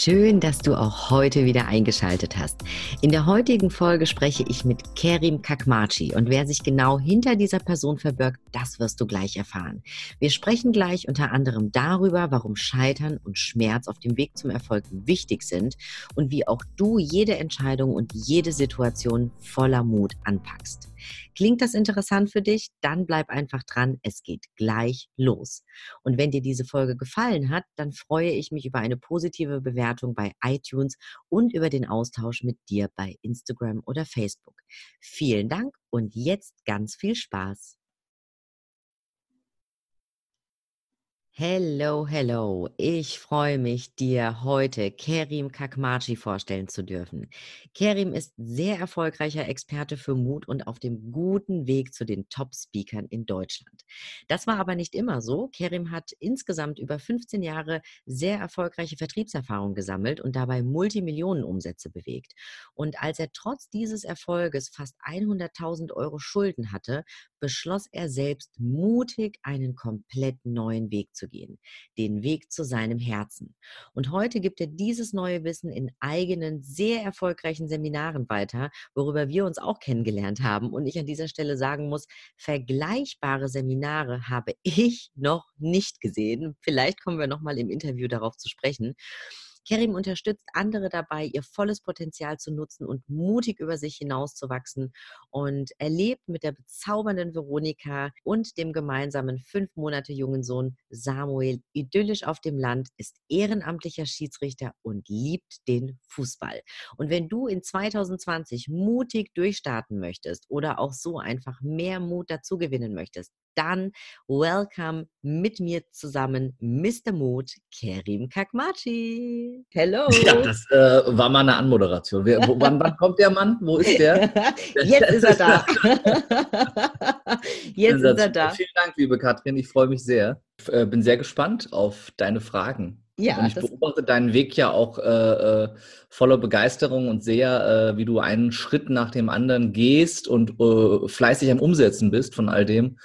Schön, dass du auch heute wieder eingeschaltet hast. In der heutigen Folge spreche ich mit Kerim Kakmachi und wer sich genau hinter dieser Person verbirgt, das wirst du gleich erfahren. Wir sprechen gleich unter anderem darüber, warum Scheitern und Schmerz auf dem Weg zum Erfolg wichtig sind und wie auch du jede Entscheidung und jede Situation voller Mut anpackst. Klingt das interessant für dich? Dann bleib einfach dran. Es geht gleich los. Und wenn dir diese Folge gefallen hat, dann freue ich mich über eine positive Bewertung bei iTunes und über den Austausch mit dir bei Instagram oder Facebook. Vielen Dank und jetzt ganz viel Spaß. Hello, hello. Ich freue mich, dir heute Kerim Kakmachi vorstellen zu dürfen. Kerim ist sehr erfolgreicher Experte für Mut und auf dem guten Weg zu den Top-Speakern in Deutschland. Das war aber nicht immer so. Kerim hat insgesamt über 15 Jahre sehr erfolgreiche Vertriebserfahrung gesammelt und dabei Multimillionenumsätze bewegt. Und als er trotz dieses Erfolges fast 100.000 Euro Schulden hatte, beschloss er selbst mutig einen komplett neuen Weg zu gehen, den Weg zu seinem Herzen. Und heute gibt er dieses neue Wissen in eigenen, sehr erfolgreichen Seminaren weiter, worüber wir uns auch kennengelernt haben. Und ich an dieser Stelle sagen muss, vergleichbare Seminare habe ich noch nicht gesehen. Vielleicht kommen wir nochmal im Interview darauf zu sprechen. Kerim unterstützt andere dabei, ihr volles Potenzial zu nutzen und mutig über sich hinauszuwachsen und erlebt mit der bezaubernden Veronika und dem gemeinsamen fünf Monate jungen Sohn Samuel idyllisch auf dem Land, ist ehrenamtlicher Schiedsrichter und liebt den Fußball. Und wenn du in 2020 mutig durchstarten möchtest oder auch so einfach mehr Mut dazu gewinnen möchtest, dann welcome mit mir zusammen Mr. Mut, Kerim Kakmachi. Hello. Ja, das äh, war mal eine Anmoderation. Wer, wo, wann, wann, kommt der Mann? Wo ist der? Jetzt ist er da. Jetzt ist er da. Vielen Dank, liebe Katrin. Ich freue mich sehr. Ich äh, bin sehr gespannt auf deine Fragen. Ja, und ich beobachte deinen Weg ja auch äh, äh, voller Begeisterung und sehe, äh, wie du einen Schritt nach dem anderen gehst und äh, fleißig am Umsetzen bist von all dem,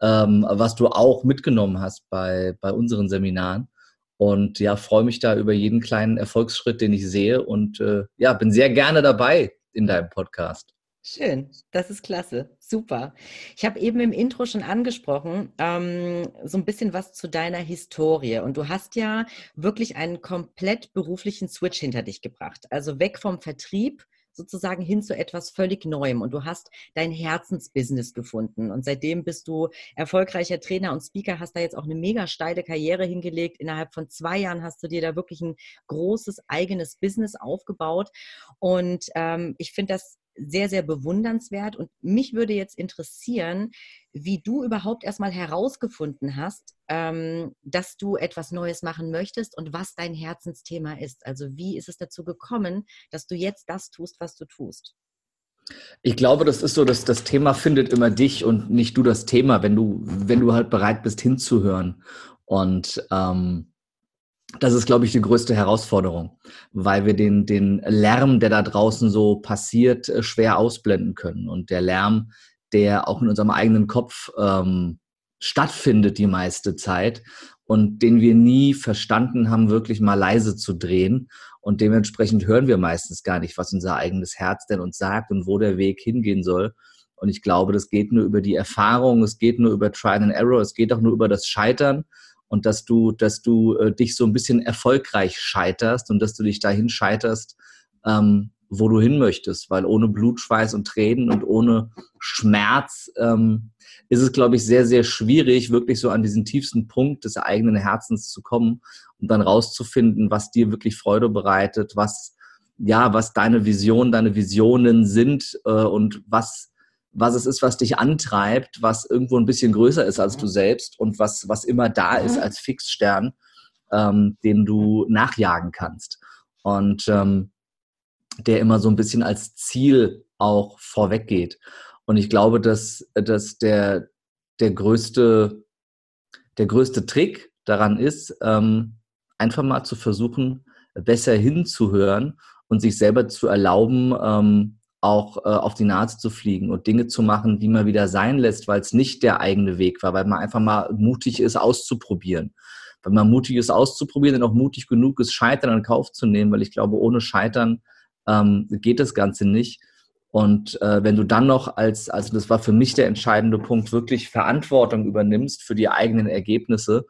ähm, was du auch mitgenommen hast bei, bei unseren Seminaren. Und ja, freue mich da über jeden kleinen Erfolgsschritt, den ich sehe und äh, ja, bin sehr gerne dabei in deinem Podcast. Schön, das ist klasse, super. Ich habe eben im Intro schon angesprochen, ähm, so ein bisschen was zu deiner Historie. Und du hast ja wirklich einen komplett beruflichen Switch hinter dich gebracht. Also weg vom Vertrieb sozusagen hin zu etwas völlig Neuem. Und du hast dein Herzensbusiness gefunden. Und seitdem bist du erfolgreicher Trainer und Speaker, hast da jetzt auch eine mega steile Karriere hingelegt. Innerhalb von zwei Jahren hast du dir da wirklich ein großes eigenes Business aufgebaut. Und ähm, ich finde das sehr, sehr bewundernswert. Und mich würde jetzt interessieren, wie du überhaupt erstmal herausgefunden hast, ähm, dass du etwas Neues machen möchtest und was dein Herzensthema ist. Also wie ist es dazu gekommen, dass du jetzt das tust, was du tust? Ich glaube, das ist so, dass das Thema findet immer dich und nicht du das Thema, wenn du, wenn du halt bereit bist hinzuhören. Und ähm, das ist, glaube ich, die größte Herausforderung, weil wir den, den Lärm, der da draußen so passiert, äh, schwer ausblenden können. Und der Lärm, der auch in unserem eigenen Kopf ähm, stattfindet die meiste Zeit und den wir nie verstanden haben, wirklich mal leise zu drehen. Und dementsprechend hören wir meistens gar nicht, was unser eigenes Herz denn uns sagt und wo der Weg hingehen soll. Und ich glaube, das geht nur über die Erfahrung, es geht nur über Trial and Error, es geht auch nur über das Scheitern und dass du, dass du äh, dich so ein bisschen erfolgreich scheiterst und dass du dich dahin scheiterst, ähm, wo du hin möchtest, weil ohne Blut, Schweiß und Tränen und ohne Schmerz ähm, ist es, glaube ich, sehr, sehr schwierig, wirklich so an diesen tiefsten Punkt des eigenen Herzens zu kommen und dann rauszufinden, was dir wirklich Freude bereitet, was ja, was deine Vision, deine Visionen sind äh, und was was es ist, was dich antreibt, was irgendwo ein bisschen größer ist als du selbst und was, was immer da ist als Fixstern, ähm, den du nachjagen kannst. Und ähm, der immer so ein bisschen als Ziel auch vorweg geht. Und ich glaube, dass, dass der, der, größte, der größte Trick daran ist, ähm, einfach mal zu versuchen, besser hinzuhören und sich selber zu erlauben, ähm, auch äh, auf die Nase zu fliegen und Dinge zu machen, die man wieder sein lässt, weil es nicht der eigene Weg war, weil man einfach mal mutig ist, auszuprobieren. Weil man mutig ist, auszuprobieren und auch mutig genug ist, Scheitern in Kauf zu nehmen, weil ich glaube, ohne Scheitern ähm, geht das Ganze nicht. Und äh, wenn du dann noch als, also das war für mich der entscheidende Punkt, wirklich Verantwortung übernimmst für die eigenen Ergebnisse,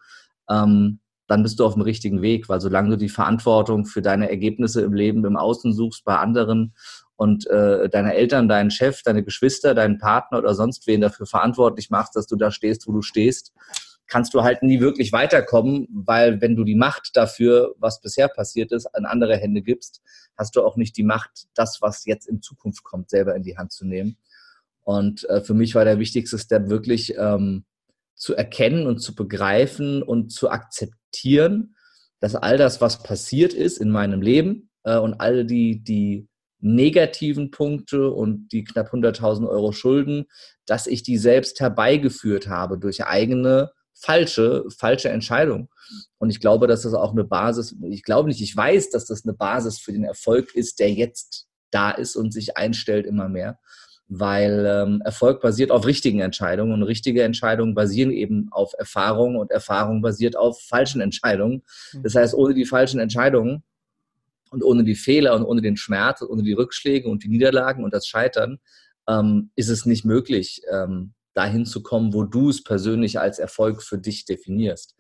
ähm, dann bist du auf dem richtigen Weg, weil solange du die Verantwortung für deine Ergebnisse im Leben im Außen suchst bei anderen und äh, deine Eltern, deinen Chef, deine Geschwister, deinen Partner oder sonst wen dafür verantwortlich machst, dass du da stehst, wo du stehst, kannst du halt nie wirklich weiterkommen, weil wenn du die Macht dafür, was bisher passiert ist, an andere Hände gibst, hast du auch nicht die Macht, das, was jetzt in Zukunft kommt, selber in die Hand zu nehmen. Und äh, für mich war der wichtigste Step wirklich ähm, zu erkennen und zu begreifen und zu akzeptieren, dass all das, was passiert ist in meinem Leben äh, und all die, die negativen Punkte und die knapp 100.000 Euro Schulden, dass ich die selbst herbeigeführt habe durch eigene falsche, falsche Entscheidung. Und ich glaube, dass das auch eine Basis, ich glaube nicht, ich weiß, dass das eine Basis für den Erfolg ist, der jetzt da ist und sich einstellt immer mehr. Weil ähm, Erfolg basiert auf richtigen Entscheidungen und richtige Entscheidungen basieren eben auf Erfahrung und Erfahrung basiert auf falschen Entscheidungen. Mhm. Das heißt, ohne die falschen Entscheidungen und ohne die Fehler und ohne den Schmerz und ohne die Rückschläge und die Niederlagen und das Scheitern ähm, ist es nicht möglich, ähm, dahin zu kommen, wo du es persönlich als Erfolg für dich definierst.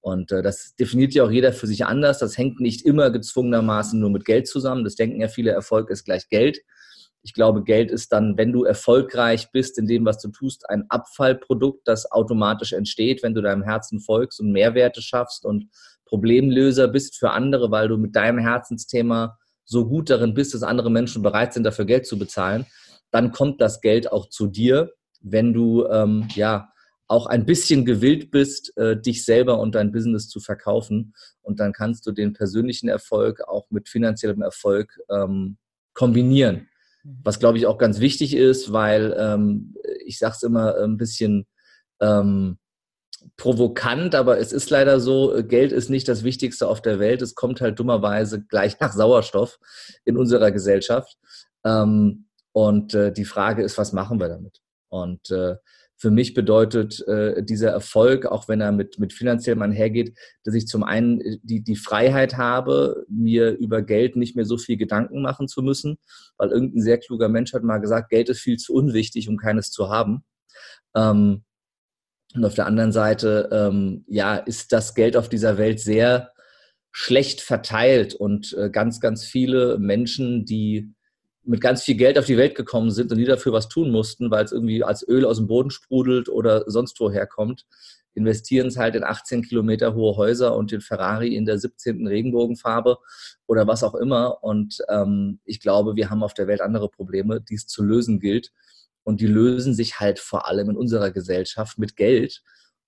Und äh, das definiert ja auch jeder für sich anders. Das hängt nicht immer gezwungenermaßen nur mit Geld zusammen. Das denken ja viele, Erfolg ist gleich Geld. Ich glaube, Geld ist dann, wenn du erfolgreich bist in dem, was du tust, ein Abfallprodukt, das automatisch entsteht, wenn du deinem Herzen folgst und Mehrwerte schaffst und Problemlöser bist für andere, weil du mit deinem Herzensthema so gut darin bist, dass andere Menschen bereit sind, dafür Geld zu bezahlen. Dann kommt das Geld auch zu dir wenn du ähm, ja auch ein bisschen gewillt bist, äh, dich selber und dein Business zu verkaufen. Und dann kannst du den persönlichen Erfolg auch mit finanziellem Erfolg ähm, kombinieren. Mhm. Was, glaube ich, auch ganz wichtig ist, weil ähm, ich sage es immer ein bisschen ähm, provokant, aber es ist leider so, Geld ist nicht das Wichtigste auf der Welt. Es kommt halt dummerweise gleich nach Sauerstoff in unserer Gesellschaft. Ähm, und äh, die Frage ist, was machen wir damit? Und äh, für mich bedeutet äh, dieser Erfolg, auch wenn er mit, mit finanziellem einhergeht, dass ich zum einen äh, die, die Freiheit habe, mir über Geld nicht mehr so viel Gedanken machen zu müssen, weil irgendein sehr kluger Mensch hat mal gesagt, Geld ist viel zu unwichtig, um keines zu haben. Ähm, und auf der anderen Seite, ähm, ja, ist das Geld auf dieser Welt sehr schlecht verteilt und äh, ganz, ganz viele Menschen, die mit ganz viel Geld auf die Welt gekommen sind und die dafür was tun mussten, weil es irgendwie als Öl aus dem Boden sprudelt oder sonst woher kommt, investieren es halt in 18 Kilometer hohe Häuser und den Ferrari in der 17. Regenbogenfarbe oder was auch immer. Und ähm, ich glaube, wir haben auf der Welt andere Probleme, die es zu lösen gilt. Und die lösen sich halt vor allem in unserer Gesellschaft mit Geld.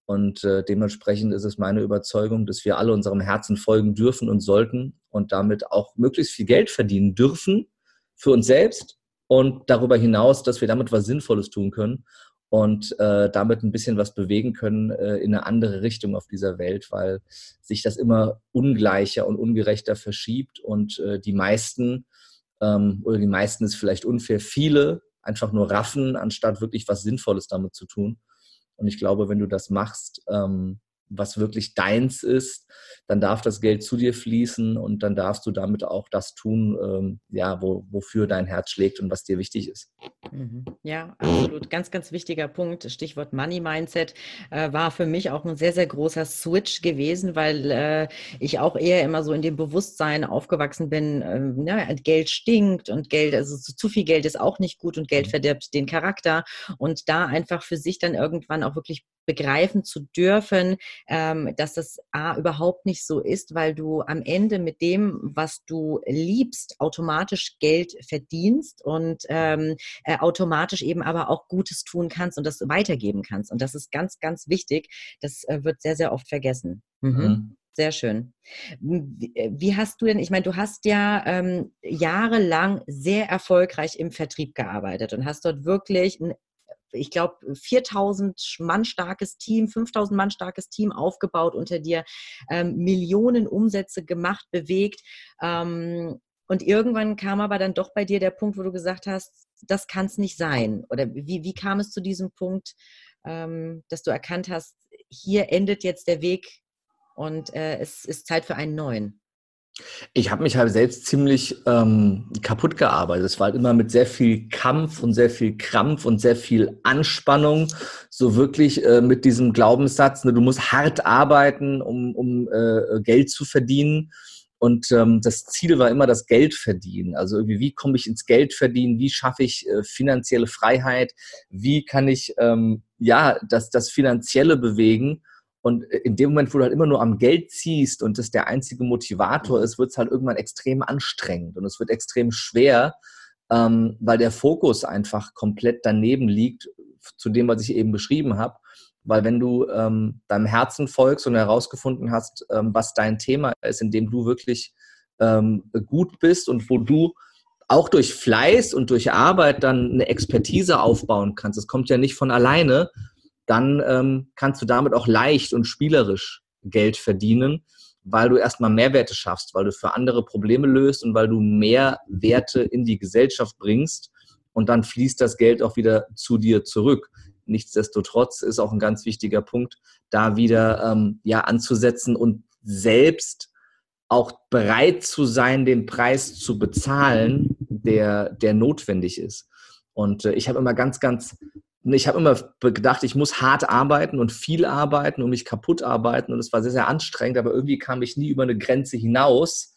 Und äh, dementsprechend ist es meine Überzeugung, dass wir alle unserem Herzen folgen dürfen und sollten und damit auch möglichst viel Geld verdienen dürfen, für uns selbst und darüber hinaus, dass wir damit was Sinnvolles tun können und äh, damit ein bisschen was bewegen können äh, in eine andere Richtung auf dieser Welt, weil sich das immer ungleicher und ungerechter verschiebt und äh, die meisten ähm, oder die meisten ist vielleicht unfair, viele einfach nur raffen, anstatt wirklich was Sinnvolles damit zu tun. Und ich glaube, wenn du das machst, ähm, was wirklich deins ist, dann darf das Geld zu dir fließen und dann darfst du damit auch das tun, ähm, ja, wo, wofür dein Herz schlägt und was dir wichtig ist. Mhm. Ja, absolut. Ganz, ganz wichtiger Punkt. Stichwort Money Mindset äh, war für mich auch ein sehr, sehr großer Switch gewesen, weil äh, ich auch eher immer so in dem Bewusstsein aufgewachsen bin, äh, ja, Geld stinkt und Geld, also zu viel Geld ist auch nicht gut und Geld mhm. verdirbt den Charakter. Und da einfach für sich dann irgendwann auch wirklich begreifen zu dürfen, ähm, dass das A überhaupt nicht so ist, weil du am Ende mit dem, was du liebst, automatisch Geld verdienst und ähm, äh, automatisch eben aber auch Gutes tun kannst und das weitergeben kannst. Und das ist ganz, ganz wichtig. Das äh, wird sehr, sehr oft vergessen. Mhm. Mhm. Sehr schön. Wie, äh, wie, hast du denn, ich meine, du hast ja ähm, jahrelang sehr erfolgreich im Vertrieb gearbeitet und hast dort wirklich ein ich glaube, 4000 Mann starkes Team, 5000 Mann starkes Team aufgebaut unter dir, ähm, Millionen Umsätze gemacht, bewegt. Ähm, und irgendwann kam aber dann doch bei dir der Punkt, wo du gesagt hast, das kann es nicht sein. Oder wie, wie kam es zu diesem Punkt, ähm, dass du erkannt hast, hier endet jetzt der Weg und äh, es ist Zeit für einen neuen? Ich habe mich halt selbst ziemlich ähm, kaputt gearbeitet. Es war halt immer mit sehr viel Kampf und sehr viel Krampf und sehr viel Anspannung. So wirklich äh, mit diesem Glaubenssatz, ne, du musst hart arbeiten, um, um äh, Geld zu verdienen. Und ähm, das Ziel war immer das Geld verdienen. Also irgendwie, wie komme ich ins Geld verdienen? Wie schaffe ich äh, finanzielle Freiheit? Wie kann ich ähm, ja das, das Finanzielle bewegen? Und äh, in dem Moment, wo du halt immer nur am Geld ziehst und das der einzige Motivator mhm. ist, wird es halt irgendwann extrem anstrengend und es wird extrem schwer, ähm, weil der Fokus einfach komplett daneben liegt zu dem, was ich eben beschrieben habe. Weil wenn du ähm, deinem Herzen folgst und herausgefunden hast, ähm, was dein Thema ist, in dem du wirklich ähm, gut bist und wo du auch durch Fleiß und durch Arbeit dann eine Expertise aufbauen kannst. Das kommt ja nicht von alleine, dann ähm, kannst du damit auch leicht und spielerisch Geld verdienen, weil du erstmal Mehrwerte schaffst, weil du für andere Probleme löst und weil du mehr Werte in die Gesellschaft bringst und dann fließt das Geld auch wieder zu dir zurück. Nichtsdestotrotz ist auch ein ganz wichtiger Punkt, da wieder ähm, ja anzusetzen und selbst auch bereit zu sein, den Preis zu bezahlen, der, der notwendig ist. Und äh, ich habe immer ganz, ganz ich habe immer gedacht, ich muss hart arbeiten und viel arbeiten und mich kaputt arbeiten und es war sehr, sehr anstrengend, aber irgendwie kam ich nie über eine Grenze hinaus,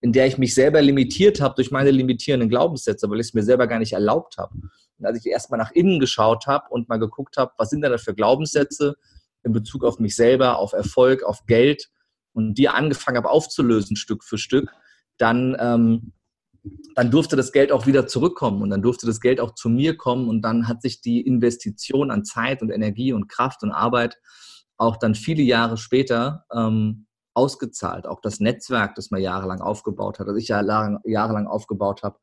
in der ich mich selber limitiert habe durch meine limitierenden Glaubenssätze, weil ich es mir selber gar nicht erlaubt habe. Und als ich erstmal nach innen geschaut habe und mal geguckt habe, was sind da für Glaubenssätze in Bezug auf mich selber, auf Erfolg, auf Geld und die angefangen habe aufzulösen Stück für Stück, dann ähm, dann durfte das Geld auch wieder zurückkommen und dann durfte das Geld auch zu mir kommen und dann hat sich die Investition an Zeit und Energie und Kraft und Arbeit auch dann viele Jahre später ähm, ausgezahlt. Auch das Netzwerk, das man jahrelang aufgebaut hat, das ich ja jahrelang aufgebaut habe,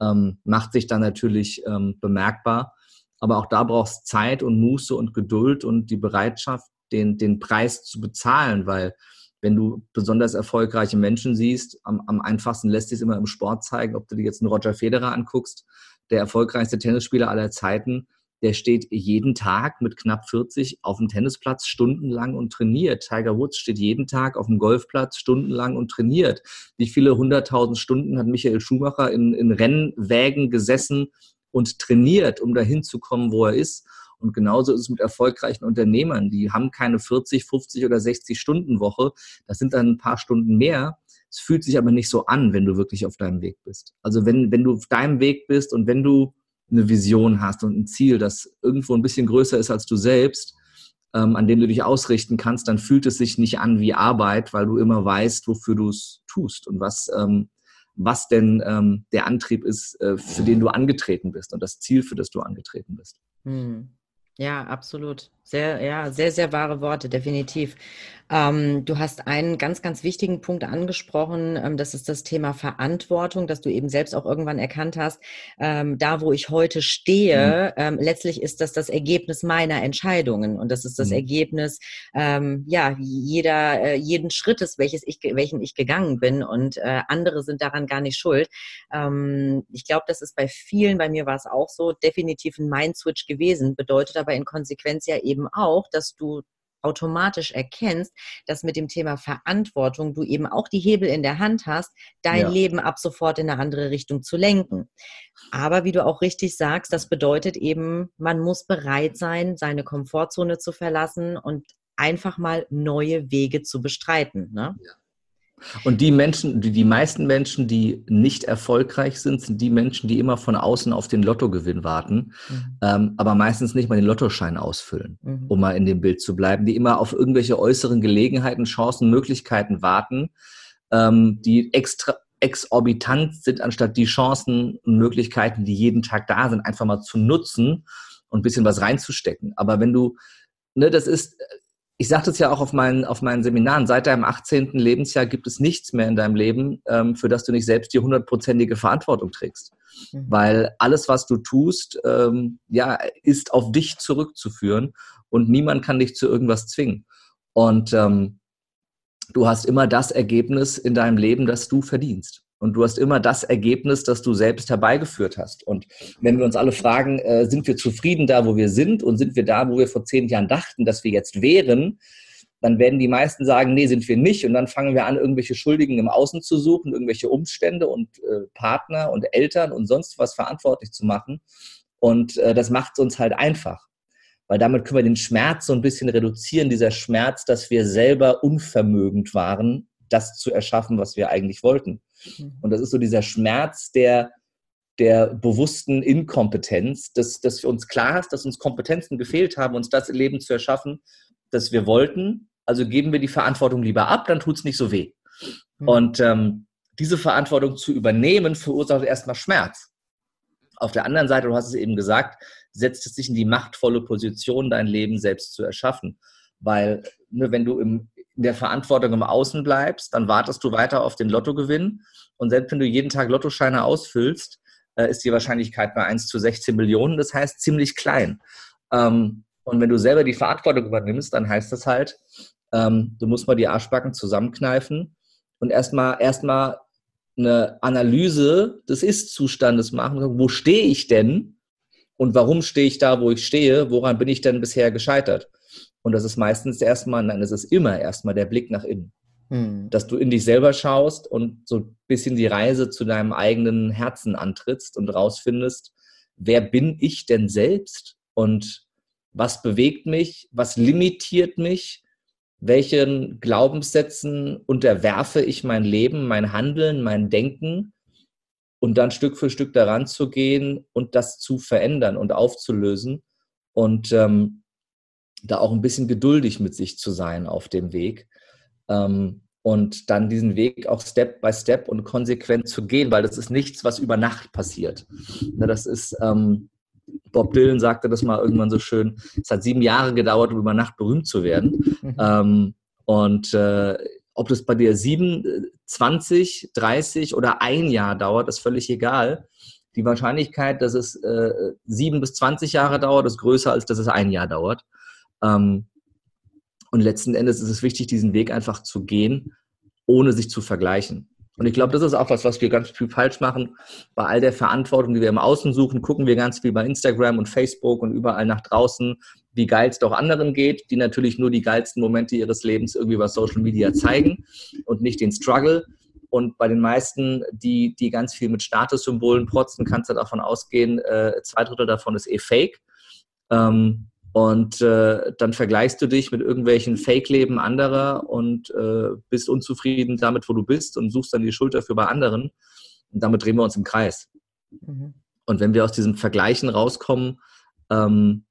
ähm, macht sich dann natürlich ähm, bemerkbar. Aber auch da braucht es Zeit und Muße und Geduld und die Bereitschaft, den, den Preis zu bezahlen, weil wenn du besonders erfolgreiche Menschen siehst, am, am einfachsten lässt sich es immer im Sport zeigen, ob du dir jetzt einen Roger Federer anguckst, der erfolgreichste Tennisspieler aller Zeiten, der steht jeden Tag mit knapp 40 auf dem Tennisplatz stundenlang und trainiert. Tiger Woods steht jeden Tag auf dem Golfplatz stundenlang und trainiert. Wie viele hunderttausend Stunden hat Michael Schumacher in, in Rennwägen gesessen und trainiert, um dahin zu kommen, wo er ist? Und genauso ist es mit erfolgreichen Unternehmern. Die haben keine 40, 50 oder 60 Stunden Woche. Das sind dann ein paar Stunden mehr. Es fühlt sich aber nicht so an, wenn du wirklich auf deinem Weg bist. Also wenn, wenn du auf deinem Weg bist und wenn du eine Vision hast und ein Ziel, das irgendwo ein bisschen größer ist als du selbst, ähm, an dem du dich ausrichten kannst, dann fühlt es sich nicht an wie Arbeit, weil du immer weißt, wofür du es tust und was, ähm, was denn ähm, der Antrieb ist, äh, für den du angetreten bist und das Ziel, für das du angetreten bist. Hm. Ja, absolut. Sehr, ja, sehr, sehr wahre Worte, definitiv. Ähm, du hast einen ganz, ganz wichtigen Punkt angesprochen. Ähm, das ist das Thema Verantwortung, dass du eben selbst auch irgendwann erkannt hast, ähm, da wo ich heute stehe, mhm. Ähm, letztlich ist das das Ergebnis meiner Entscheidungen und das ist das mhm. Ergebnis, ähm, ja, jeder, äh, jeden Schrittes, welches ich, welchen ich gegangen bin und äh, andere sind daran gar nicht schuld. Ähm, ich glaube, das ist bei vielen, bei mir war es auch so, definitiv ein Mind-Switch gewesen, bedeutet aber in Konsequenz ja eben eben auch, dass du automatisch erkennst, dass mit dem Thema Verantwortung du eben auch die Hebel in der Hand hast, dein ja. Leben ab sofort in eine andere Richtung zu lenken. Aber wie du auch richtig sagst, das bedeutet eben, man muss bereit sein, seine Komfortzone zu verlassen und einfach mal neue Wege zu bestreiten. Ne? Ja. Und die Menschen, die, die meisten Menschen, die nicht erfolgreich sind, sind die Menschen, die immer von außen auf den Lottogewinn warten, mhm. ähm, aber meistens nicht mal den Lottoschein ausfüllen, mhm. um mal in dem Bild zu bleiben, die immer auf irgendwelche äußeren Gelegenheiten, Chancen, Möglichkeiten warten, ähm, die extra exorbitant sind, anstatt die Chancen und Möglichkeiten, die jeden Tag da sind, einfach mal zu nutzen und ein bisschen was reinzustecken. Aber wenn du, ne, das ist, ich sagte es ja auch auf meinen, auf meinen Seminaren, seit deinem 18. Lebensjahr gibt es nichts mehr in deinem Leben, ähm, für das du nicht selbst die hundertprozentige Verantwortung trägst. Mhm. Weil alles, was du tust, ähm, ja, ist auf dich zurückzuführen und niemand kann dich zu irgendwas zwingen. Und ähm, du hast immer das Ergebnis in deinem Leben, das du verdienst. Und du hast immer das Ergebnis, das du selbst herbeigeführt hast. Und wenn wir uns alle fragen, äh, sind wir zufrieden da, wo wir sind und sind wir da, wo wir vor zehn Jahren dachten, dass wir jetzt wären, dann werden die meisten sagen, nee, sind wir nicht. Und dann fangen wir an, irgendwelche Schuldigen im Außen zu suchen, irgendwelche Umstände und äh, Partner und Eltern und sonst was verantwortlich zu machen. Und äh, das macht es uns halt einfach. Weil damit können wir den Schmerz so ein bisschen reduzieren, dieser Schmerz, dass wir selber unvermögend waren, das zu erschaffen, was wir eigentlich wollten. Mhm. Und das ist so dieser Schmerz der, der bewussten Inkompetenz, dass, dass für uns klar ist, dass uns Kompetenzen gefehlt haben, uns das Leben zu erschaffen, das wir wollten. Also geben wir die Verantwortung lieber ab, dann tut es nicht so weh. Mhm. Und ähm, diese Verantwortung zu übernehmen, verursacht erstmal Schmerz. Auf der anderen Seite, du hast es eben gesagt, setzt es sich in die machtvolle Position, dein Leben selbst zu erschaffen. Weil, ne, wenn du im, der Verantwortung im Außen bleibst, dann wartest du weiter auf den Lottogewinn. Und selbst wenn du jeden Tag Lottoscheine ausfüllst, äh, ist die Wahrscheinlichkeit bei 1 zu 16 Millionen, das heißt ziemlich klein. Ähm, und wenn du selber die Verantwortung übernimmst, dann heißt das halt, ähm, du musst mal die Arschbacken zusammenkneifen und erstmal erstmal eine Analyse des Ist-Zustandes machen. Wo stehe ich denn? Und warum stehe ich da, wo ich stehe? Woran bin ich denn bisher gescheitert? Und das ist meistens erstmal, nein, es ist immer erstmal der Blick nach innen. Hm. Dass du in dich selber schaust und so ein bisschen die Reise zu deinem eigenen Herzen antrittst und rausfindest, wer bin ich denn selbst? Und was bewegt mich, was limitiert mich, welchen Glaubenssätzen unterwerfe ich mein Leben, mein Handeln, mein Denken? Und dann Stück für Stück daran zu gehen und das zu verändern und aufzulösen. Und ähm, da auch ein bisschen geduldig mit sich zu sein auf dem Weg ähm, und dann diesen Weg auch Step by Step und konsequent zu gehen, weil das ist nichts, was über Nacht passiert. Ja, das ist, ähm, Bob Dylan sagte das mal irgendwann so schön, es hat sieben Jahre gedauert, um über Nacht berühmt zu werden. Mhm. Ähm, und äh, ob das bei dir sieben, 20, 30 oder ein Jahr dauert, ist völlig egal. Die Wahrscheinlichkeit, dass es äh, sieben bis 20 Jahre dauert, ist größer, als dass es ein Jahr dauert. Ähm, und letzten Endes ist es wichtig, diesen Weg einfach zu gehen, ohne sich zu vergleichen. Und ich glaube, das ist auch was, was wir ganz viel falsch machen. Bei all der Verantwortung, die wir im Außen suchen, gucken wir ganz viel bei Instagram und Facebook und überall nach draußen, wie geil es doch anderen geht, die natürlich nur die geilsten Momente ihres Lebens irgendwie über Social Media zeigen und nicht den Struggle. Und bei den meisten, die, die ganz viel mit Statussymbolen protzen, kannst du davon ausgehen, äh, zwei Drittel davon ist eh fake. Ähm, und äh, dann vergleichst du dich mit irgendwelchen Fake-Leben anderer und äh, bist unzufrieden damit, wo du bist und suchst dann die Schuld dafür bei anderen. Und damit drehen wir uns im Kreis. Mhm. Und wenn wir aus diesem Vergleichen rauskommen, ähm,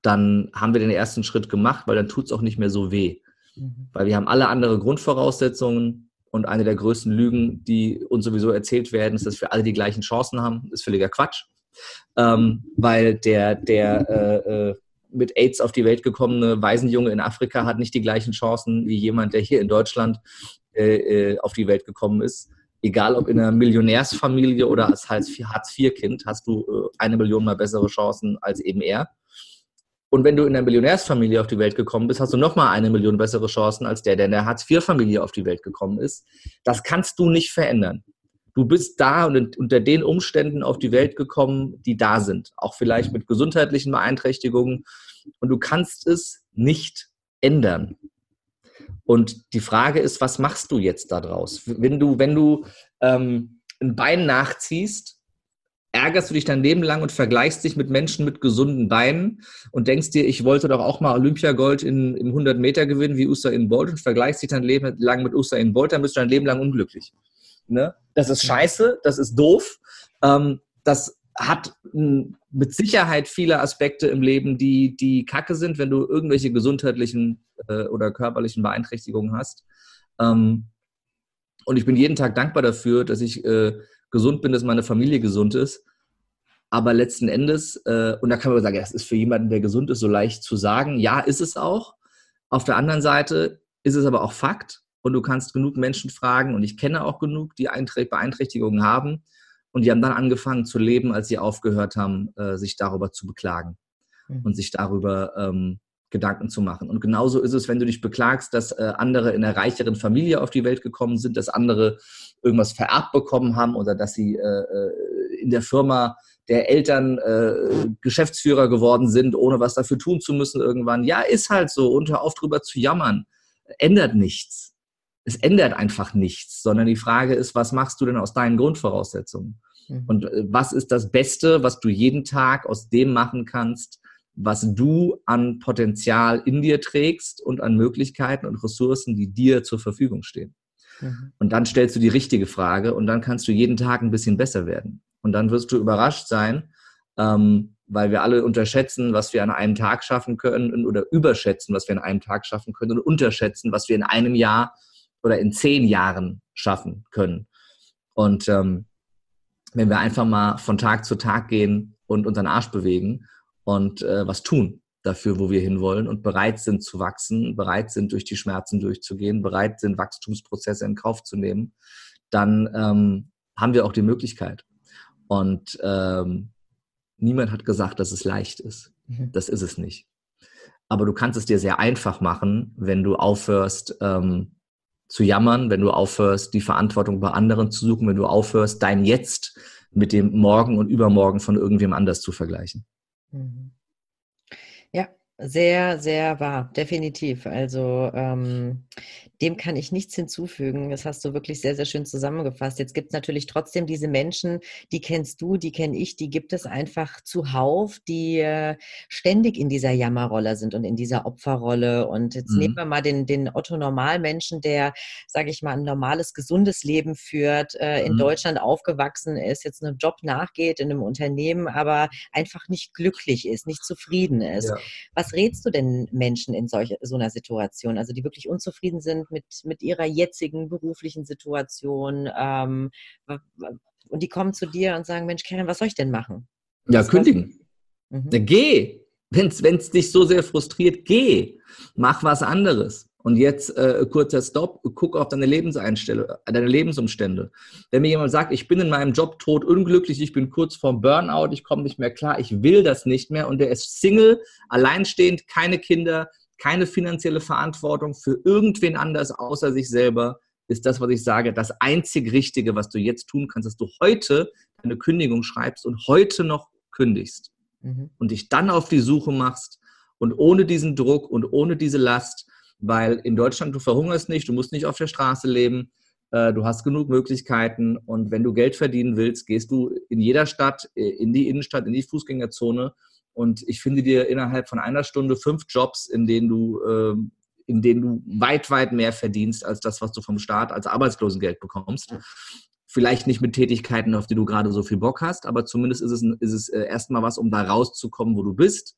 dann haben wir den ersten Schritt gemacht, weil dann tut es auch nicht mehr so weh. Mhm. Weil wir haben alle andere Grundvoraussetzungen und eine der größten Lügen, die uns sowieso erzählt werden, ist, dass wir alle die gleichen Chancen haben. Das ist völliger Quatsch. Ähm, weil der, der äh, äh, mit AIDS auf die Welt gekommene Waisenjunge in Afrika hat nicht die gleichen Chancen wie jemand, der hier in Deutschland äh, äh auf die Welt gekommen ist. Egal ob in einer Millionärsfamilie oder als Hartz-IV-Kind, hast du äh, eine Million mal bessere Chancen als eben er. Und wenn du in einer Millionärsfamilie auf die Welt gekommen bist, hast du nochmal eine Million bessere Chancen als der, der in der Hartz-IV-Familie auf die Welt gekommen ist. Das kannst du nicht verändern du bist da und unter den Umständen auf die Welt gekommen, die da sind. Auch vielleicht mit gesundheitlichen Beeinträchtigungen. Und du kannst es nicht ändern. Und die Frage ist, was machst du jetzt daraus? Wenn du, wenn du ähm, ein Bein nachziehst, ärgerst du dich dein Leben lang und vergleichst dich mit Menschen mit gesunden Beinen und denkst dir, ich wollte doch auch mal Olympiagold in, im 100 Meter gewinnen wie Usain Bolt und vergleichst dich dein Leben lang mit Usain Bolt, dann bist du dein Leben lang unglücklich. Ne? Das ist scheiße, das ist doof. Ähm, das hat mit Sicherheit viele Aspekte im Leben, die, die kacke sind, wenn du irgendwelche gesundheitlichen äh, oder körperlichen Beeinträchtigungen hast. Ähm, und ich bin jeden Tag dankbar dafür, dass ich äh, gesund bin, dass meine Familie gesund ist. Aber letzten Endes, äh, und da kann man sagen, das ist für jemanden, der gesund ist, so leicht zu sagen. Ja, ist es auch. Auf der anderen Seite ist es aber auch Fakt und du kannst genug Menschen fragen und ich kenne auch genug, die Beeinträchtigungen haben und die haben dann angefangen zu leben, als sie aufgehört haben, äh, sich darüber zu beklagen mhm. und sich darüber ähm, Gedanken zu machen. Und genauso ist es, wenn du dich beklagst, dass äh, andere in einer reicheren Familie auf die Welt gekommen sind, dass andere irgendwas vererbt bekommen haben oder dass sie äh, äh, in der Firma der Eltern äh, Geschäftsführer geworden sind, ohne was dafür tun zu müssen irgendwann. Ja, ist halt so. Und hör auf drüber zu jammern. Ändert nichts. Es ändert einfach nichts, sondern die Frage ist, was machst du denn aus deinen Grundvoraussetzungen? Mhm. Und äh, was ist das Beste, was du jeden Tag aus dem machen kannst, was du an Potenzial in dir trägst und an Möglichkeiten und Ressourcen, die dir zur Verfügung stehen. Mhm. Und dann stellst du die richtige Frage und dann kannst du jeden Tag ein bisschen besser werden. Und dann wirst du überrascht sein, ähm, weil wir alle unterschätzen, was wir an einem Tag schaffen können oder überschätzen, was wir an einem Tag schaffen können und unterschätzen, was wir in einem Jahr oder in zehn Jahren schaffen können. Und ähm, wenn wir einfach mal von Tag zu Tag gehen und unseren Arsch bewegen und äh, was tun dafür, wo wir hinwollen und bereit sind zu wachsen, bereit sind, durch die Schmerzen durchzugehen, bereit sind, Wachstumsprozesse in Kauf zu nehmen, dann ähm, haben wir auch die Möglichkeit. Und ähm, niemand hat gesagt, dass es leicht ist. Mhm. Das ist es nicht. Aber du kannst es dir sehr einfach machen, wenn du aufhörst ähm, zu jammern, wenn du aufhörst, die Verantwortung bei anderen zu suchen, wenn du aufhörst, dein Jetzt mit dem Morgen und Übermorgen von irgendwem anders zu vergleichen. Mhm. Ja, sehr, sehr wahr, definitiv. Also ähm, dem kann ich nichts hinzufügen. Das hast du wirklich sehr, sehr schön zusammengefasst. Jetzt gibt es natürlich trotzdem diese Menschen, die kennst du, die kenne ich, die gibt es einfach zuhauf, die äh, ständig in dieser Jammerrolle sind und in dieser Opferrolle. Und jetzt mhm. nehmen wir mal den, den Otto-Normalmenschen, der, sage ich mal, ein normales, gesundes Leben führt, äh, in mhm. Deutschland aufgewachsen ist, jetzt einem Job nachgeht in einem Unternehmen, aber einfach nicht glücklich ist, nicht zufrieden ist. Ja. Was rätst du denn Menschen in solch, so einer Situation, also die wirklich unzufrieden sind? Mit, mit ihrer jetzigen beruflichen Situation. Ähm, und die kommen zu dir und sagen, Mensch, Karen, was soll ich denn machen? Ja, was kündigen. Mhm. Ja, geh. Wenn es dich so sehr frustriert, geh. Mach was anderes. Und jetzt äh, kurzer Stopp, guck auf deine Lebenseinstellung, deine Lebensumstände. Wenn mir jemand sagt, ich bin in meinem Job tot unglücklich, ich bin kurz vorm Burnout, ich komme nicht mehr klar, ich will das nicht mehr und der ist Single, alleinstehend, keine Kinder, keine finanzielle Verantwortung für irgendwen anders außer sich selber, ist das, was ich sage, das einzig Richtige, was du jetzt tun kannst, dass du heute eine Kündigung schreibst und heute noch kündigst mhm. und dich dann auf die Suche machst und ohne diesen Druck und ohne diese Last, weil in Deutschland du verhungerst nicht, du musst nicht auf der Straße leben, äh, du hast genug Möglichkeiten und wenn du Geld verdienen willst, gehst du in jeder Stadt, äh, in die Innenstadt, in die Fußgängerzone und ich finde dir innerhalb von einer Stunde fünf Jobs, in denen du, äh, in denen du weit, weit mehr verdienst als das, was du vom Staat als Arbeitslosengeld bekommst. Vielleicht nicht mit Tätigkeiten, auf die du gerade so viel Bock hast, aber zumindest ist es, ist es äh, erstmal was, um da rauszukommen, wo du bist.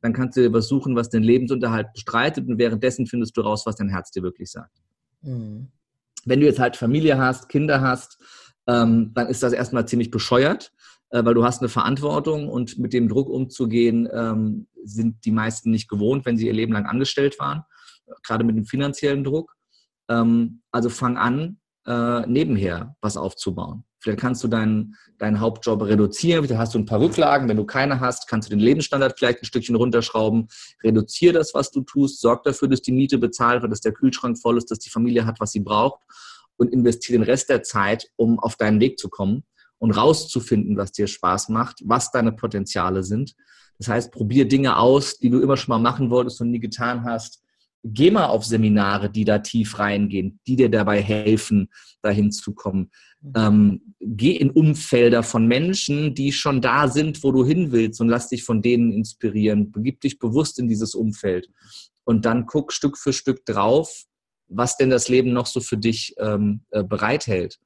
Dann kannst du dir was suchen, was den Lebensunterhalt bestreitet und währenddessen findest du raus, was dein Herz dir wirklich sagt. Mhm. Wenn du jetzt halt Familie hast, Kinder hast, ähm, dann ist das erstmal ziemlich bescheuert äh, weil du hast eine Verantwortung und mit dem Druck umzugehen, ähm, sind die meisten nicht gewohnt, wenn sie ihr Leben lang angestellt waren, gerade mit dem finanziellen Druck. Ähm, also fang an, äh, nebenher was aufzubauen. Vielleicht kannst du deinen, deinen Hauptjob reduzieren, da hast du ein paar Rücklagen. Wenn du keine hast, kannst du den Lebensstandard vielleicht ein Stückchen runterschrauben. Reduziere das, was du tust, sorg dafür, dass die Miete bezahlt wird, dass der Kühlschrank voll ist, dass die Familie hat, was sie braucht und investiere den Rest der Zeit, um auf deinen Weg zu kommen und rauszufinden, was dir Spaß macht, was deine Potenziale sind. Das heißt, probier Dinge aus, die du immer schon mal machen wolltest und nie getan hast. Geh mal auf Seminare, die da tief reingehen, die dir dabei helfen, dahin zu kommen. Mhm. Ähm, geh in Umfelder von Menschen, die schon da sind, wo du hin willst und lass dich von denen inspirieren. Begib dich bewusst in dieses Umfeld und dann guck Stück für Stück drauf, was denn das Leben noch so für dich ähm, äh, bereithält.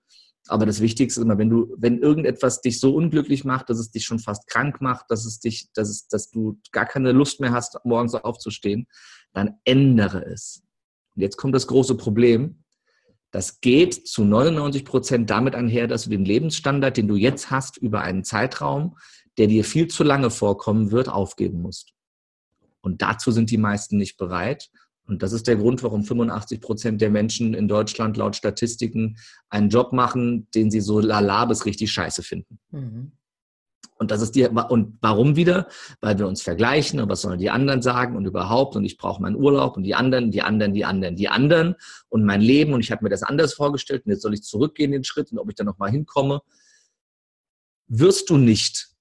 Aber das Wichtigste ist immer, wenn du, wenn irgendetwas dich so unglücklich macht, dass es dich schon fast krank macht, dass es dich, dass es, dass du gar keine Lust mehr hast, morgens aufzustehen, dann ändere es. Und jetzt kommt das große Problem. Das geht zu 99 Prozent damit einher, dass du den Lebensstandard, den du jetzt hast, über einen Zeitraum, der dir viel zu lange vorkommen wird, aufgeben musst. Und dazu sind die meisten nicht bereit. Und das ist der Grund, warum 85 Prozent der Menschen in Deutschland laut Statistiken einen Job machen, den sie so lala bis richtig scheiße finden. Mhm. Und das ist die, und warum wieder? Weil wir uns vergleichen und was sollen die anderen sagen und überhaupt und ich brauche meinen Urlaub und die anderen, die anderen, die anderen, die anderen und mein Leben und ich habe mir das anders vorgestellt und jetzt soll ich zurückgehen den Schritt und ob ich da nochmal hinkomme. Wirst du nicht,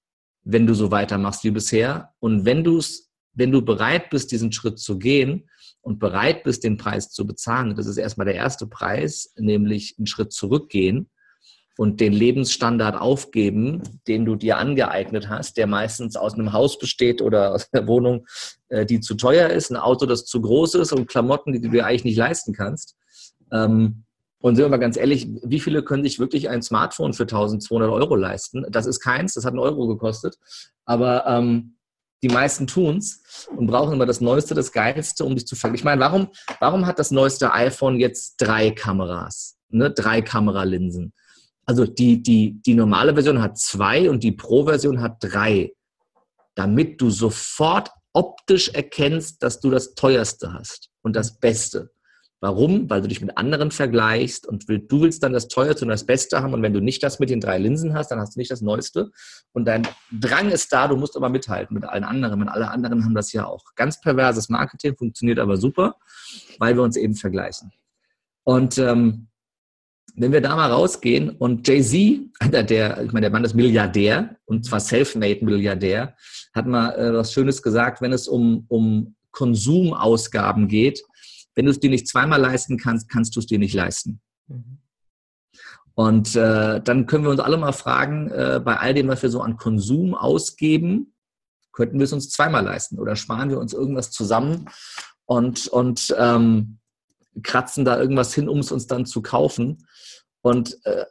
wenn du so weitermachst wie bisher. Und wenn du es, wenn du bereit bist, diesen Schritt zu gehen und bereit bist, den Preis zu bezahlen, das ist erstmal der erste Preis, nämlich einen Schritt zurückgehen, und den Lebensstandard aufgeben, den du dir angeeignet hast, der meistens aus einem Haus besteht oder aus einer Wohnung, äh, die zu teuer ist, ein Auto, das zu groß ist und Klamotten, die du dir eigentlich nicht leisten kannst. Ähm, und sind wir mal ganz ehrlich, wie viele können sich wirklich ein Smartphone für 1200 Euro leisten? Das ist keins, das hat einen Euro gekostet. Aber ähm, die meisten tun es und brauchen immer das Neueste, das Geilste, um sich zu vergleichen. Ich meine, warum, warum hat das neueste iPhone jetzt drei Kameras? Ne? Drei Kameralinsen. Also die, die, die normale Version hat zwei und die Pro-Version hat drei, damit du sofort optisch erkennst, dass du das teuerste hast und das Beste. Warum? Weil du dich mit anderen vergleichst und du willst dann das teuerste und das Beste haben. Und wenn du nicht das mit den drei Linsen hast, dann hast du nicht das Neueste. Und dein Drang ist da, du musst aber mithalten mit allen anderen. Und alle anderen haben das ja auch. Ganz perverses Marketing, funktioniert aber super, weil wir uns eben vergleichen. Und ähm, wenn wir da mal rausgehen und Jay-Z, der, ich meine, der Mann ist Milliardär und zwar self-made Milliardär, hat mal äh, was Schönes gesagt, wenn es um, um Konsumausgaben geht, wenn du es dir nicht zweimal leisten kannst, kannst du es dir nicht leisten. Mhm. Und äh, dann können wir uns alle mal fragen, äh, bei all dem, was wir so an Konsum ausgeben, könnten wir es uns zweimal leisten oder sparen wir uns irgendwas zusammen und, und ähm, kratzen da irgendwas hin, um es uns dann zu kaufen. Und äh,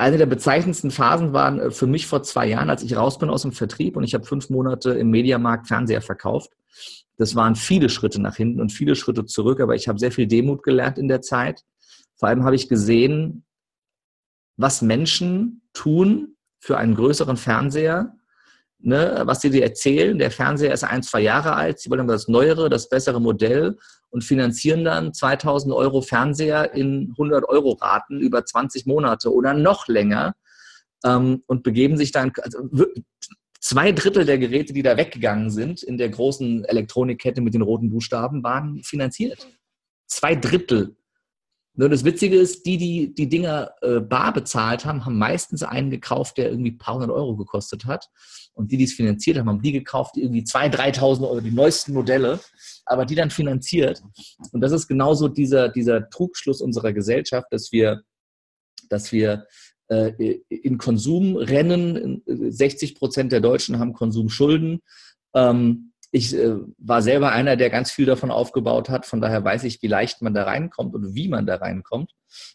eine der bezeichnendsten Phasen waren äh, für mich vor zwei Jahren, als ich raus bin aus dem Vertrieb und ich habe fünf Monate im Mediamarkt Fernseher verkauft. Das waren viele Schritte nach hinten und viele Schritte zurück, aber ich habe sehr viel Demut gelernt in der Zeit. Vor allem habe ich gesehen, was Menschen tun für einen größeren Fernseher, ne, was sie dir erzählen. Der Fernseher ist ein, zwei Jahre alt, sie wollen das neuere, das bessere Modell und finanzieren dann 2000 Euro Fernseher in 100 Euro Raten über 20 Monate oder noch länger ähm, und begeben sich dann, also, zwei Drittel der Geräte, die da weggegangen sind in der großen Elektronikkette mit den roten Buchstaben, waren finanziert. Zwei Drittel nur das Witzige ist, die, die die Dinger äh, bar bezahlt haben, haben meistens einen gekauft, der irgendwie ein paar hundert Euro gekostet hat. Und die, die es finanziert haben, haben die gekauft, die irgendwie 2.000, 3.000 Euro, die neuesten Modelle, aber die dann finanziert. Und das ist genauso dieser, dieser Trugschluss unserer Gesellschaft, dass wir, dass wir äh, in Konsum rennen. 60 Prozent der Deutschen haben Konsumschulden. Ähm, ich äh, war selber einer, der ganz viel davon aufgebaut hat. Von daher weiß ich, wie leicht man da reinkommt und wie man da reinkommt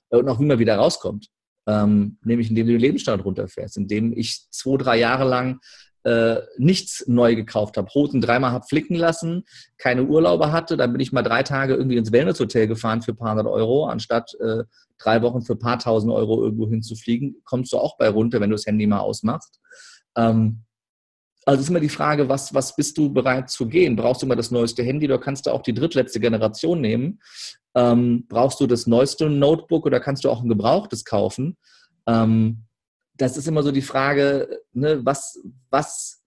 äh, und auch wie man wieder rauskommt. Ähm, nämlich indem du den Lebensstandard runterfährst, indem ich zwei, drei Jahre lang äh, nichts neu gekauft habe, Hosen dreimal habe flicken lassen, keine Urlaube hatte, dann bin ich mal drei Tage irgendwie ins Wellnesshotel gefahren für ein paar hundert Euro, anstatt äh, drei Wochen für ein paar tausend Euro irgendwo hinzufliegen, kommst du auch bei runter, wenn du das Handy mal ausmachst. Ähm, also ist immer die Frage, was, was bist du bereit zu gehen? Brauchst du immer das neueste Handy oder kannst du auch die drittletzte Generation nehmen? Ähm, brauchst du das neueste Notebook oder kannst du auch ein gebrauchtes kaufen? Ähm, das ist immer so die Frage, ne, was, was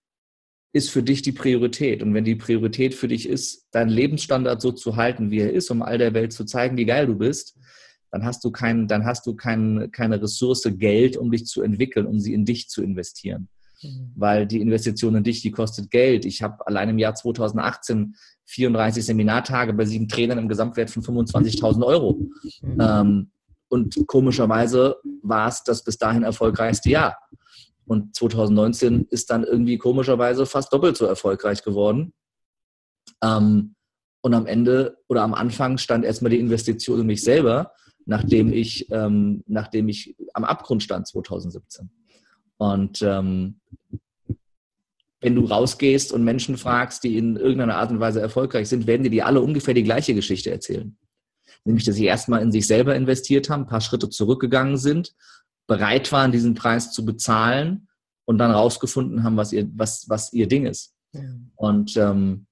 ist für dich die Priorität? Und wenn die Priorität für dich ist, deinen Lebensstandard so zu halten, wie er ist, um all der Welt zu zeigen, wie geil du bist, dann hast du kein, dann hast du kein, keine Ressource Geld, um dich zu entwickeln, um sie in dich zu investieren. Mhm. Weil die Investition in dich, die kostet Geld. Ich habe allein im Jahr 2018 34 Seminartage bei sieben Trainern im Gesamtwert von 25.000 Euro. Mhm. Ähm, und komischerweise war es das bis dahin erfolgreichste Jahr. Und 2019 ist dann irgendwie komischerweise fast doppelt so erfolgreich geworden. Ähm, und am Ende oder am Anfang stand erstmal die Investition in mich selber, nachdem ich, ähm, nachdem ich am Abgrund stand 2017. Und ähm, wenn du rausgehst und Menschen fragst, die in irgendeiner Art und Weise erfolgreich sind, werden dir die alle ungefähr die gleiche Geschichte erzählen. Nämlich, dass sie erstmal in sich selber investiert haben, ein paar Schritte zurückgegangen sind, bereit waren, diesen Preis zu bezahlen und dann rausgefunden haben, was ihr, was, was ihr Ding ist. Ja. Und ähm,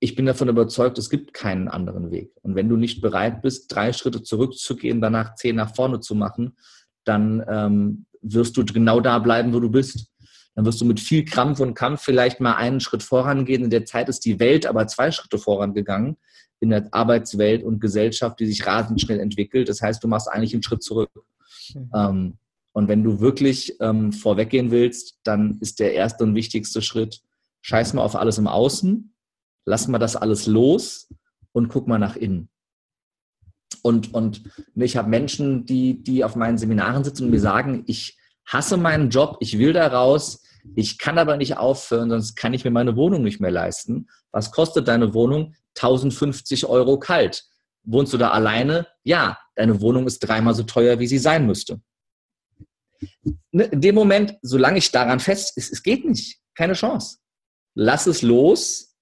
ich bin davon überzeugt, es gibt keinen anderen Weg. Und wenn du nicht bereit bist, drei Schritte zurückzugehen, danach zehn nach vorne zu machen, dann ähm, wirst du genau da bleiben, wo du bist. Dann wirst du mit viel Krampf und Kampf vielleicht mal einen Schritt vorangehen. In der Zeit ist die Welt aber zwei Schritte vorangegangen in der Arbeitswelt und Gesellschaft, die sich rasend schnell entwickelt. Das heißt, du machst eigentlich einen Schritt zurück. Mhm. Ähm, und wenn du wirklich ähm, vorweggehen willst, dann ist der erste und wichtigste Schritt, scheiß mal auf alles im Außen, lass mal das alles los und guck mal nach innen. Und, und ich habe Menschen, die, die auf meinen Seminaren sitzen und mir sagen, ich hasse meinen Job, ich will da raus, ich kann aber nicht aufhören, sonst kann ich mir meine Wohnung nicht mehr leisten. Was kostet deine Wohnung? 1050 Euro kalt. Wohnst du da alleine? Ja, deine Wohnung ist dreimal so teuer, wie sie sein müsste. Ne, in dem Moment, solange ich daran fest, es, es geht nicht, keine Chance. Lass es los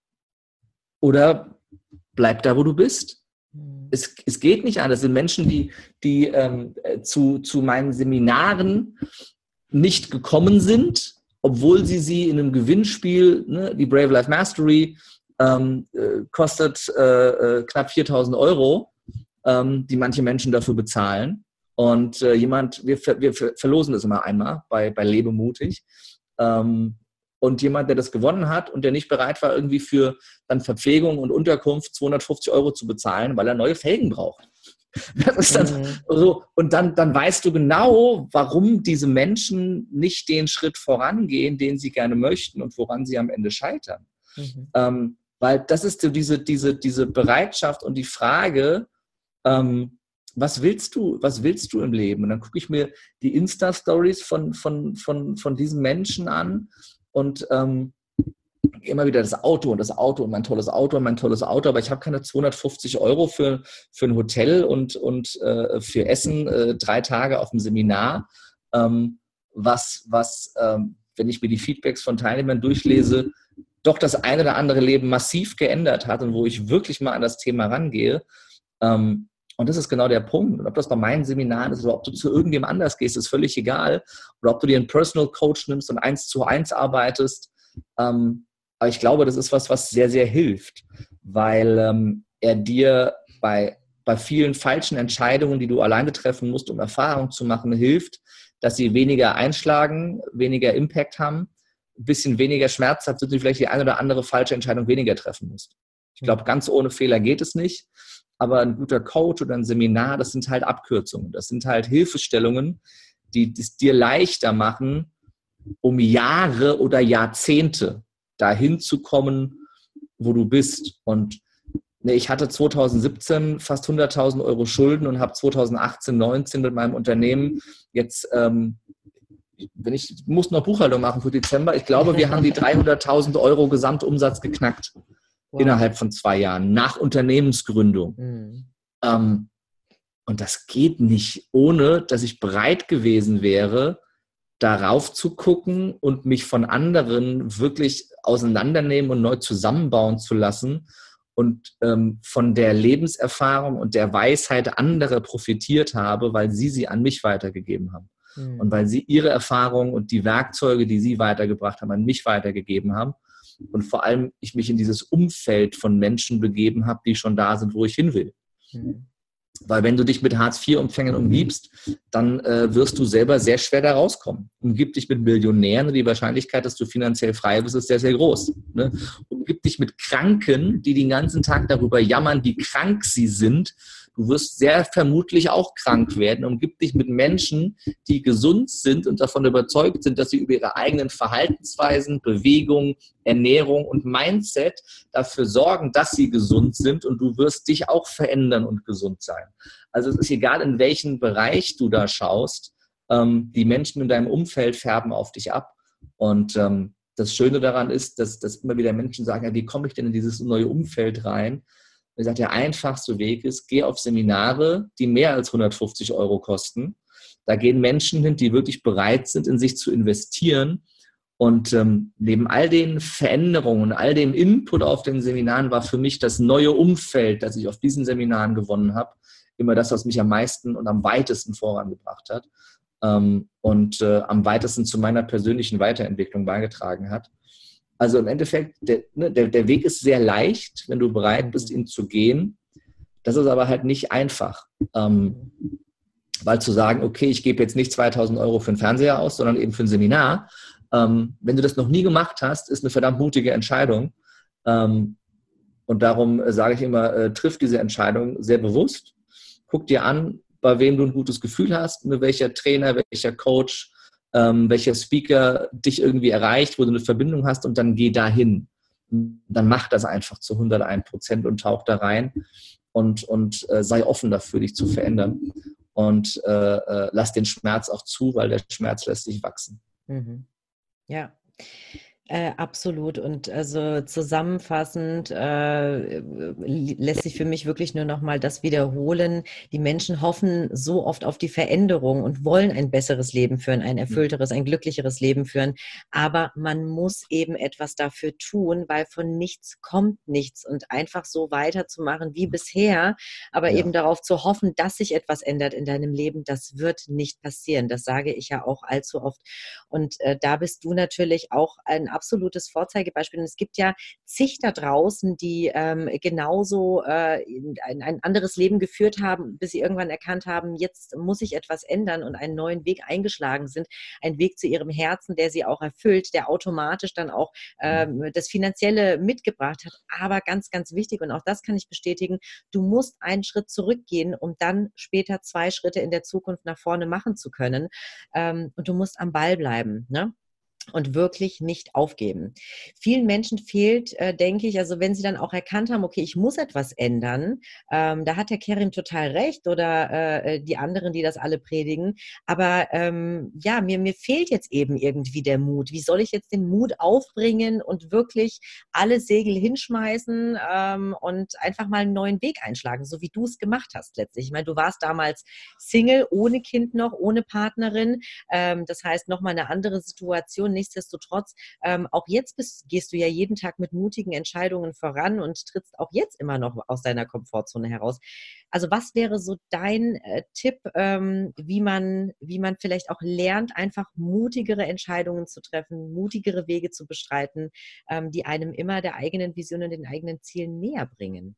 oder bleib da, wo du bist. Hm. Es, es geht nicht an. Das sind Menschen, die, die ähm, zu, zu meinen Seminaren nicht gekommen sind, obwohl sie sie in einem Gewinnspiel, ne, die Brave Life Mastery, ähm, äh, kostet äh, äh knapp 4000 Euro, ähm, die manche Menschen dafür bezahlen. Und äh, jemand, wir, wir verlosen das immer einmal bei, bei Lebe mutig. Ähm, und jemand, der das gewonnen hat und der nicht bereit war, irgendwie für dann Verpflegung und Unterkunft 250 Euro zu bezahlen, weil er neue Felgen braucht. Das ist dann mhm. so. Und dann, dann weißt du genau, warum diese Menschen nicht den Schritt vorangehen, den sie gerne möchten und woran sie am Ende scheitern. Mhm. Ähm, weil das ist so diese, diese, diese Bereitschaft und die Frage, ähm, was willst du, was willst du im Leben? Und dann gucke ich mir die Insta-Stories von, von, von, von diesen Menschen an und ähm, immer wieder das Auto und das Auto und mein tolles Auto und mein tolles Auto, aber ich habe keine 250 Euro für, für ein Hotel und, und äh, für Essen äh, drei Tage auf dem Seminar, ähm, was, was ähm, wenn ich mir die Feedbacks von Teilnehmern durchlese, doch das eine oder andere Leben massiv geändert hat und wo ich wirklich mal an das Thema rangehe. Ähm, und das ist genau der Punkt. Und ob das bei meinen Seminaren ist oder ob du zu irgendjemand anders gehst, ist völlig egal. Oder ob du dir einen Personal Coach nimmst und eins zu eins arbeitest. Ähm, aber ich glaube, das ist was, was sehr, sehr hilft, weil ähm, er dir bei, bei vielen falschen Entscheidungen, die du alleine treffen musst, um Erfahrung zu machen, hilft, dass sie weniger einschlagen, weniger Impact haben, ein bisschen weniger schmerzhaft sind, du vielleicht die eine oder andere falsche Entscheidung weniger treffen musst. Ich glaube, ganz ohne Fehler geht es nicht aber ein guter Coach oder ein Seminar, das sind halt Abkürzungen, das sind halt Hilfestellungen, die es dir leichter machen, um Jahre oder Jahrzehnte dahin zu kommen, wo du bist. Und ne, ich hatte 2017 fast 100.000 Euro Schulden und habe 2018, 19 mit meinem Unternehmen jetzt, ähm, wenn ich muss noch Buchhaltung machen für Dezember, ich glaube, wir haben die 300.000 Euro Gesamtumsatz geknackt wow. innerhalb von zwei Jahren, nach Unternehmensgründung. Mhm. Ähm, und das geht nicht, ohne dass ich bereit gewesen wäre, darauf zu gucken und mich von anderen wirklich auseinandernehmen und neu zusammenbauen zu lassen und ähm, von der Lebenserfahrung und der Weisheit anderer profitiert habe, weil sie sie an mich weitergegeben haben. Mhm. Und weil sie ihre Erfahrungen und die Werkzeuge, die sie weitergebracht haben, an mich weitergegeben haben und vor allem ich mich in dieses Umfeld von Menschen begeben habe, die schon da sind, wo ich hin will. Mhm. Weil wenn du dich mit Hartz-IV-Empfängern umgibst, dann äh, wirst du selber sehr schwer da rauskommen. Umgib dich mit Millionären und die Wahrscheinlichkeit, dass du finanziell frei bist, ist sehr, sehr groß. Ne? Umgib dich mit Kranken, die den ganzen Tag darüber jammern, wie krank sie sind Du wirst sehr vermutlich auch krank werden. Umgib dich mit Menschen, die gesund sind und davon überzeugt sind, dass sie über ihre eigenen Verhaltensweisen, Bewegungen, Ernährung und Mindset dafür sorgen, dass sie gesund sind und du wirst dich auch verändern und gesund sein. Also es ist egal, in welchen Bereich du da schaust, ähm, die Menschen in deinem Umfeld färben auf dich ab. Und ähm, das Schöne daran ist, dass, dass immer wieder Menschen sagen, ja, wie komme ich denn in dieses neue Umfeld rein? Er sagt, der einfachste Weg ist, geh auf Seminare, die mehr als 150 Euro kosten. Da gehen Menschen hin, die wirklich bereit sind, in sich zu investieren. Und ähm, neben all den Veränderungen, all dem Input auf den Seminaren war für mich das neue Umfeld, das ich auf diesen Seminaren gewonnen habe, immer das, was mich am meisten und am weitesten vorangebracht hat ähm, und äh, am weitesten zu meiner persönlichen Weiterentwicklung beigetragen hat. Also im Endeffekt, der, ne, der, der Weg ist sehr leicht, wenn du bereit bist, ihn zu gehen. Das ist aber halt nicht einfach. Ähm, weil zu sagen, okay, ich gebe jetzt nicht 2000 Euro für einen Fernseher aus, sondern eben für ein Seminar. Ähm, wenn du das noch nie gemacht hast, ist eine verdammt mutige Entscheidung. Ähm, und darum sage ich immer, äh, triff diese Entscheidung sehr bewusst. Guck dir an, bei wem du ein gutes Gefühl hast, mit welcher Trainer, welcher Coach, ähm, welcher Speaker dich irgendwie erreicht, wo du eine Verbindung hast und dann geh dahin. Dann mach das einfach zu 101 Prozent und tauch da rein und, und äh, sei offen dafür, dich zu verändern. Und äh, äh, lass den Schmerz auch zu, weil der Schmerz lässt sich wachsen. Mhm. Ja. Äh, absolut. Und also zusammenfassend äh, lässt sich für mich wirklich nur noch mal das wiederholen. Die Menschen hoffen so oft auf die Veränderung und wollen ein besseres Leben führen, ein erfüllteres, ein glücklicheres Leben führen. Aber man muss eben etwas dafür tun, weil von nichts kommt nichts. Und einfach so weiterzumachen wie bisher, aber ja. eben darauf zu hoffen, dass sich etwas ändert in deinem Leben, das wird nicht passieren. Das sage ich ja auch allzu oft. Und äh, da bist du natürlich auch ein absolutes Vorzeigebeispiel. Und es gibt ja zig da draußen, die ähm, genauso äh, ein, ein anderes Leben geführt haben, bis sie irgendwann erkannt haben, jetzt muss ich etwas ändern und einen neuen Weg eingeschlagen sind. Ein Weg zu ihrem Herzen, der sie auch erfüllt, der automatisch dann auch ähm, das Finanzielle mitgebracht hat. Aber ganz, ganz wichtig, und auch das kann ich bestätigen, du musst einen Schritt zurückgehen, um dann später zwei Schritte in der Zukunft nach vorne machen zu können. Ähm, und du musst am Ball bleiben. Ne? Und wirklich nicht aufgeben. Vielen Menschen fehlt, äh, denke ich, also wenn sie dann auch erkannt haben, okay, ich muss etwas ändern, ähm, da hat der Kerim total recht oder äh, äh, die anderen, die das alle predigen. Aber ähm, ja, mir, mir fehlt jetzt eben irgendwie der Mut. Wie soll ich jetzt den Mut aufbringen und wirklich alle Segel hinschmeißen ähm, und einfach mal einen neuen Weg einschlagen, so wie du es gemacht hast letztlich. Ich meine, du warst damals Single, ohne Kind noch, ohne Partnerin. Ähm, das heißt, nochmal eine andere Situation nichtsdestotrotz, ähm, auch jetzt bist, gehst du ja jeden Tag mit mutigen Entscheidungen voran und trittst auch jetzt immer noch aus deiner Komfortzone heraus. Also was wäre so dein äh, Tipp, ähm, wie, man, wie man vielleicht auch lernt, einfach mutigere Entscheidungen zu treffen, mutigere Wege zu bestreiten, ähm, die einem immer der eigenen Vision und den eigenen Zielen näher bringen?